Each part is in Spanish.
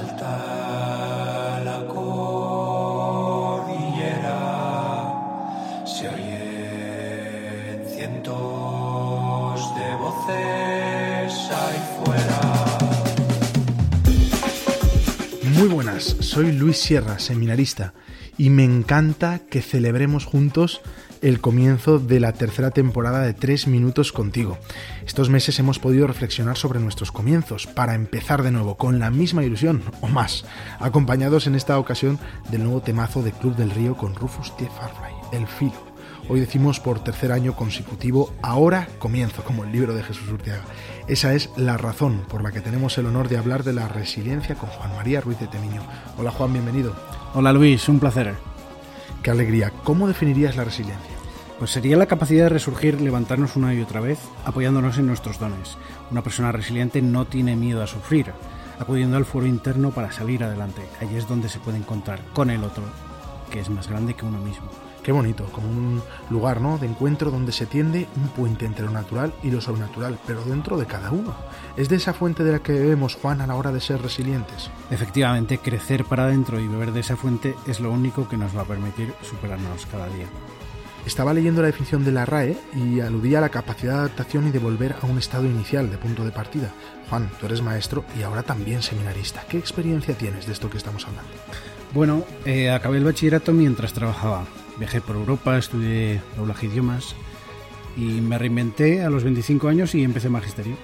salta la cordillera, se oyen cientos de voces ahí fuera. Muy buenas, soy Luis Sierra, seminarista, y me encanta que celebremos juntos el comienzo de la tercera temporada de Tres Minutos contigo. Estos meses hemos podido reflexionar sobre nuestros comienzos para empezar de nuevo con la misma ilusión o más, acompañados en esta ocasión del nuevo temazo de Club del Río con Rufus T. Farfly, El Filo. Hoy decimos por tercer año consecutivo, ahora comienzo, como el libro de Jesús Urteaga. Esa es la razón por la que tenemos el honor de hablar de la resiliencia con Juan María Ruiz de Temiño. Hola Juan, bienvenido. Hola Luis, un placer. Qué alegría. ¿Cómo definirías la resiliencia? Pues sería la capacidad de resurgir, levantarnos una y otra vez, apoyándonos en nuestros dones. Una persona resiliente no tiene miedo a sufrir, acudiendo al foro interno para salir adelante. Allí es donde se puede encontrar con el otro, que es más grande que uno mismo. Qué bonito, como un lugar ¿no? de encuentro donde se tiende un puente entre lo natural y lo sobrenatural, pero dentro de cada uno. Es de esa fuente de la que bebemos, Juan, a la hora de ser resilientes. Efectivamente, crecer para adentro y beber de esa fuente es lo único que nos va a permitir superarnos cada día. Estaba leyendo la definición de la RAE y aludía a la capacidad de adaptación y de volver a un estado inicial de punto de partida. Juan, tú eres maestro y ahora también seminarista. ¿Qué experiencia tienes de esto que estamos hablando? Bueno, eh, acabé el bachillerato mientras trabajaba. Viajé por Europa, estudié doblaje idiomas y me reinventé a los 25 años y empecé magisterio.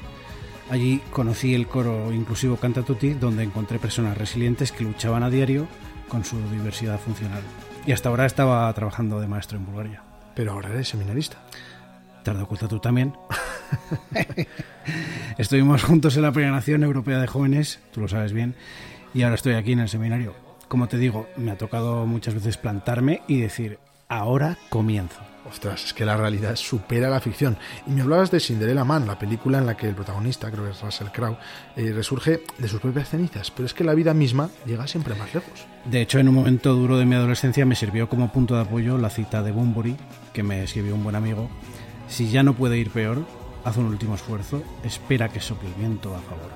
Allí conocí el coro inclusivo Canta Tutti, donde encontré personas resilientes que luchaban a diario con su diversidad funcional. Y hasta ahora estaba trabajando de maestro en Bulgaria. Pero ahora eres seminarista. ¿Te has dado cuenta tú también? Estuvimos juntos en la Nación Europea de Jóvenes, tú lo sabes bien, y ahora estoy aquí en el seminario. Como te digo, me ha tocado muchas veces plantarme y decir, ahora comienzo. Ostras, es que la realidad supera la ficción. Y me hablabas de Cinderella Man, la película en la que el protagonista, creo que es Russell Crowe, eh, resurge de sus propias cenizas. Pero es que la vida misma llega siempre más lejos. De hecho, en un momento duro de mi adolescencia me sirvió como punto de apoyo la cita de Bunbury, que me escribió un buen amigo. Si ya no puede ir peor, haz un último esfuerzo, espera que sople el viento a favor.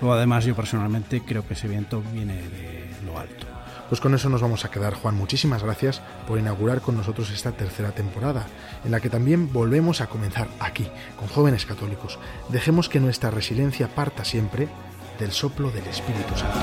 Luego, además, yo personalmente creo que ese viento viene de lo alto. Pues con eso nos vamos a quedar, Juan. Muchísimas gracias por inaugurar con nosotros esta tercera temporada, en la que también volvemos a comenzar aquí, con jóvenes católicos. Dejemos que nuestra resiliencia parta siempre del soplo del Espíritu Santo.